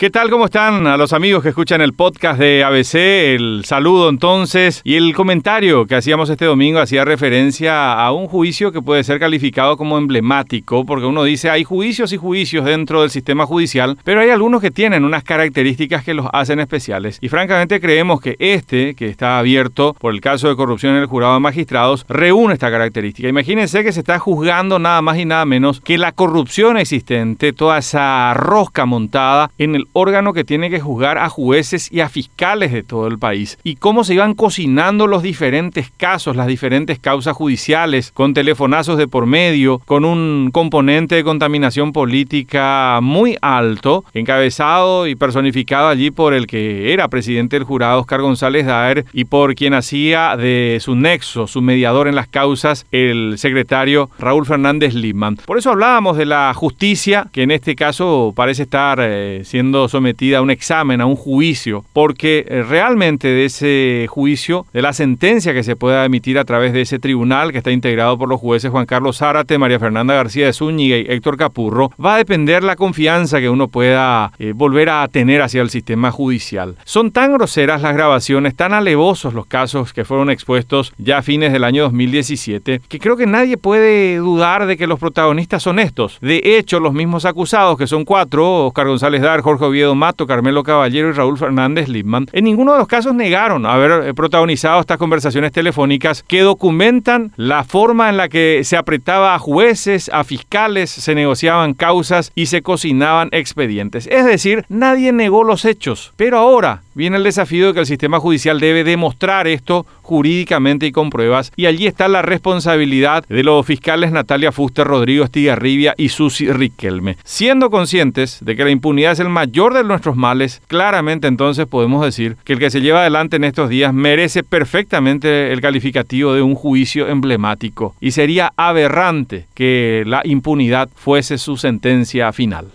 ¿Qué tal? ¿Cómo están a los amigos que escuchan el podcast de ABC? El saludo entonces y el comentario que hacíamos este domingo hacía referencia a un juicio que puede ser calificado como emblemático, porque uno dice hay juicios y juicios dentro del sistema judicial, pero hay algunos que tienen unas características que los hacen especiales. Y francamente creemos que este, que está abierto por el caso de corrupción en el jurado de magistrados, reúne esta característica. Imagínense que se está juzgando nada más y nada menos que la corrupción existente, toda esa rosca montada en el órgano que tiene que juzgar a jueces y a fiscales de todo el país. Y cómo se iban cocinando los diferentes casos, las diferentes causas judiciales, con telefonazos de por medio, con un componente de contaminación política muy alto, encabezado y personificado allí por el que era presidente del jurado, Oscar González Daer, y por quien hacía de su nexo, su mediador en las causas, el secretario Raúl Fernández Lipman. Por eso hablábamos de la justicia, que en este caso parece estar eh, siendo sometida a un examen, a un juicio, porque eh, realmente de ese juicio, de la sentencia que se pueda emitir a través de ese tribunal que está integrado por los jueces Juan Carlos Zárate, María Fernanda García de Zúñiga y Héctor Capurro, va a depender la confianza que uno pueda eh, volver a tener hacia el sistema judicial. Son tan groseras las grabaciones, tan alevosos los casos que fueron expuestos ya a fines del año 2017, que creo que nadie puede dudar de que los protagonistas son estos. De hecho, los mismos acusados, que son cuatro, Oscar González Dar, Jorge Oviedo Mato, Carmelo Caballero y Raúl Fernández Lipman, en ninguno de los casos negaron haber eh, protagonizado estas conversaciones telefónicas que documentan la forma en la que se apretaba a jueces, a fiscales, se negociaban causas y se cocinaban expedientes. Es decir, nadie negó los hechos, pero ahora viene el desafío de que el sistema judicial debe demostrar esto jurídicamente y con pruebas, y allí está la responsabilidad de los fiscales Natalia Fuster, Rodrigo Estigarribia y Susi Riquelme. Siendo conscientes de que la impunidad es el de nuestros males, claramente entonces podemos decir que el que se lleva adelante en estos días merece perfectamente el calificativo de un juicio emblemático, y sería aberrante que la impunidad fuese su sentencia final.